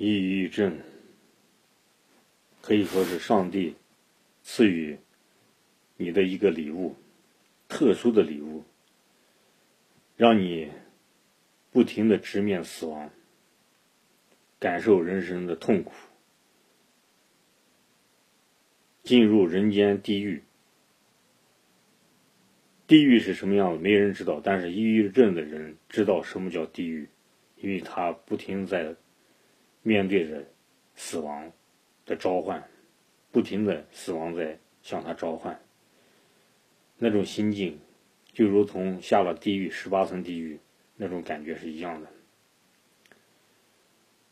抑郁症可以说是上帝赐予你的一个礼物，特殊的礼物，让你不停的直面死亡，感受人生的痛苦，进入人间地狱。地狱是什么样子，没人知道，但是抑郁症的人知道什么叫地狱，因为他不停在面对着死亡的召唤，不停的死亡在向他召唤，那种心境就如同下了地狱十八层地狱那种感觉是一样的，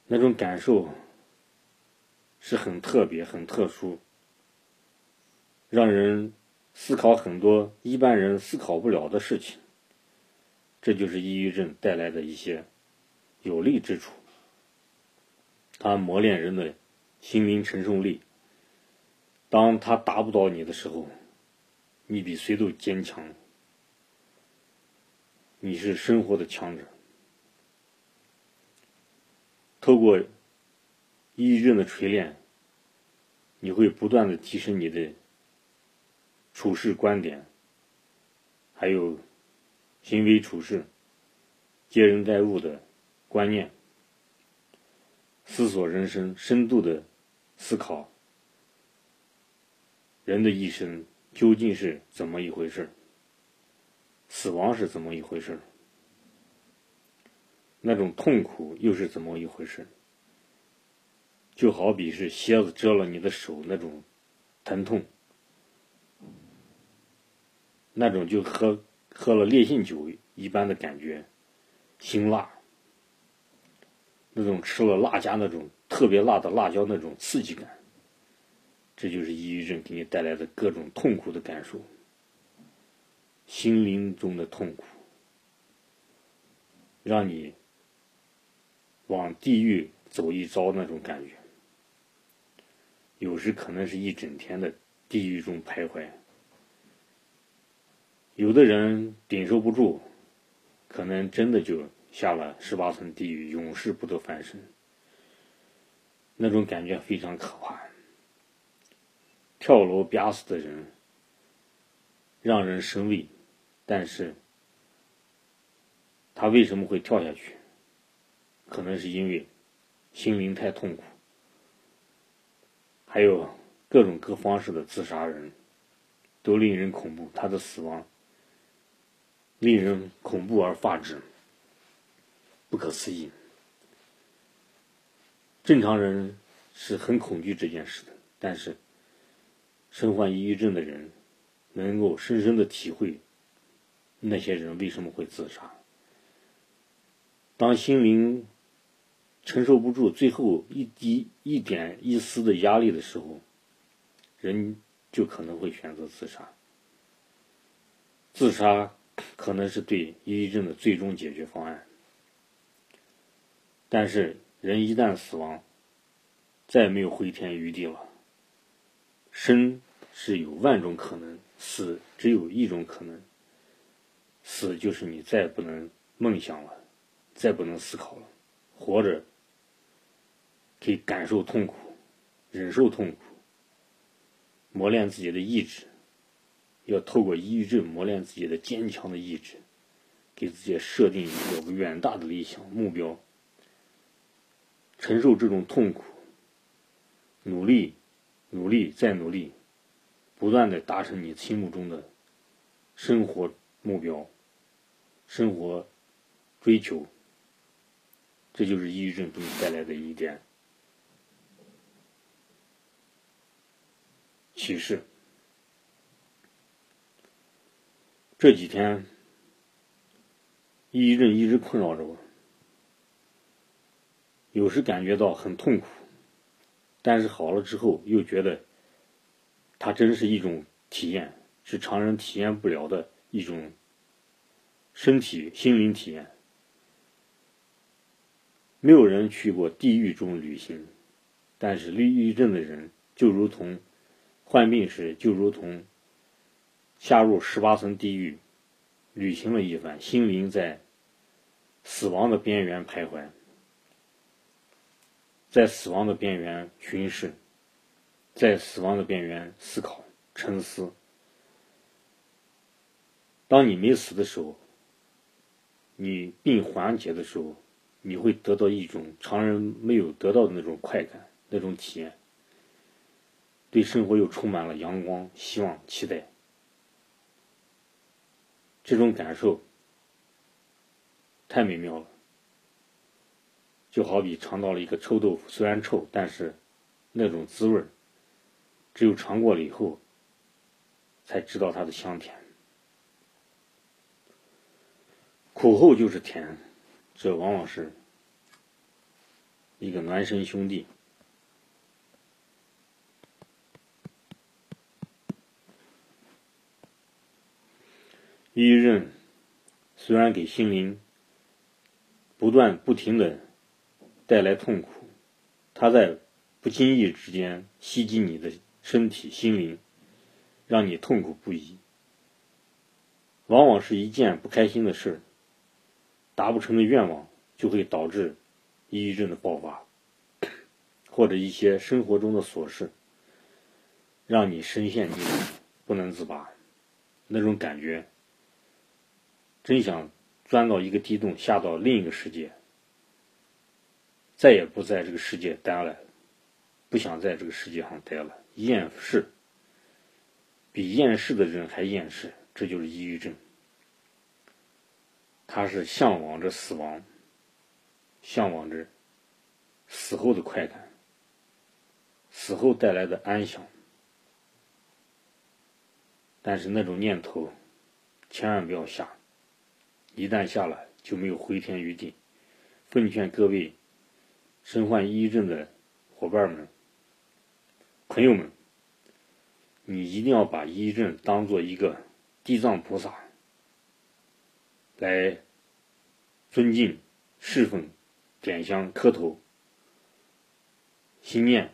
那种感受是很特别、很特殊，让人。思考很多一般人思考不了的事情，这就是抑郁症带来的一些有利之处。它磨练人的心灵承受力。当他打不倒你的时候，你比谁都坚强。你是生活的强者。透过抑郁症的锤炼，你会不断的提升你的。处事观点，还有行为处事、接人待物的观念，思索人生，深度的思考人的一生究竟是怎么一回事死亡是怎么一回事那种痛苦又是怎么一回事就好比是蝎子蛰了你的手那种疼痛。那种就喝喝了烈性酒一般的感觉，辛辣，那种吃了辣椒那种特别辣的辣椒那种刺激感，这就是抑郁症给你带来的各种痛苦的感受，心灵中的痛苦，让你往地狱走一遭那种感觉，有时可能是一整天的地狱中徘徊。有的人顶受不住，可能真的就下了十八层地狱，永世不得翻身。那种感觉非常可怕。跳楼憋死的人让人生畏，但是他为什么会跳下去？可能是因为心灵太痛苦。还有各种各方式的自杀人，都令人恐怖。他的死亡。令人恐怖而发指，不可思议。正常人是很恐惧这件事的，但是身患抑郁症的人能够深深的体会那些人为什么会自杀。当心灵承受不住最后一滴一点一丝的压力的时候，人就可能会选择自杀。自杀。可能是对抑郁症的最终解决方案，但是人一旦死亡，再没有回天余地了。生是有万种可能，死只有一种可能。死就是你再也不能梦想了，再不能思考了，活着可以感受痛苦，忍受痛苦，磨练自己的意志。要透过抑郁症磨练自己的坚强的意志，给自己设定一个远大的理想目标，承受这种痛苦，努力，努力再努力，不断的达成你心目中的生活目标、生活追求，这就是抑郁症给你带来的一点启示。这几天，抑郁症一直困扰着我，有时感觉到很痛苦，但是好了之后又觉得，它真是一种体验，是常人体验不了的一种身体、心灵体验。没有人去过地狱中旅行，但是抑郁症的人就如同患病时，就如同。下入十八层地狱，旅行了一番，心灵在死亡的边缘徘徊。在死亡的边缘巡视，在死亡的边缘思考、沉思。当你没死的时候，你病缓解的时候，你会得到一种常人没有得到的那种快感、那种体验，对生活又充满了阳光、希望、期待。这种感受太美妙了，就好比尝到了一个臭豆腐，虽然臭，但是那种滋味儿只有尝过了以后才知道它的香甜。苦后就是甜，这往往是一个孪生兄弟。抑郁症虽然给心灵不断不停的带来痛苦，它在不经意之间袭击你的身体、心灵，让你痛苦不已。往往是一件不开心的事达不成的愿望，就会导致抑郁症的爆发，或者一些生活中的琐事，让你深陷进去不能自拔，那种感觉。真想钻到一个地洞，下到另一个世界，再也不在这个世界待了，不想在这个世界上待了，厌世，比厌世的人还厌世，这就是抑郁症。他是向往着死亡，向往着死后的快感，死后带来的安详，但是那种念头千万不要下。一旦下了，就没有回天余地。奉劝各位身患抑郁症的伙伴们、朋友们，你一定要把抑郁症当做一个地藏菩萨来尊敬、侍奉、点香、磕头、心念，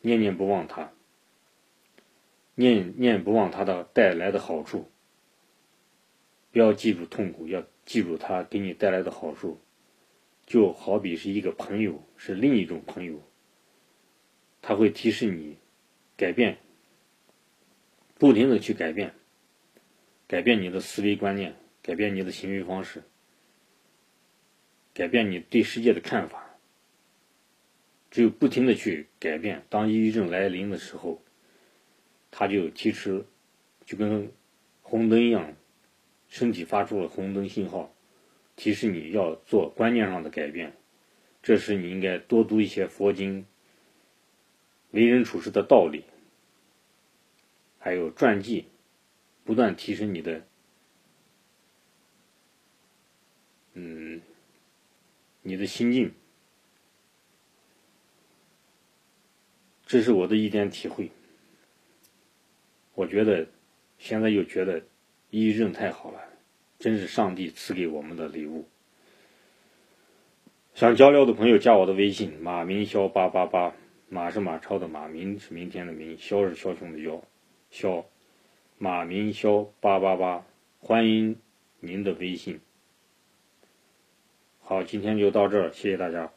念念不忘他，念念不忘他的带来的好处。不要记住痛苦，要记住他给你带来的好处，就好比是一个朋友，是另一种朋友，他会提示你改变，不停的去改变，改变你的思维观念，改变你的行为方式，改变你对世界的看法。只有不停的去改变，当抑郁症来临的时候，他就提出，就跟红灯一样。身体发出了红灯信号，提示你要做观念上的改变。这时你应该多读一些佛经、为人处事的道理，还有传记，不断提升你的，嗯，你的心境。这是我的一点体会。我觉得，现在又觉得。抑郁症太好了，真是上帝赐给我们的礼物。想交流的朋友加我的微信：马明霄八八八，马是马超的马，明是明天的明，枭是枭雄的枭，枭马明霄八八八，欢迎您的微信。好，今天就到这儿，谢谢大家。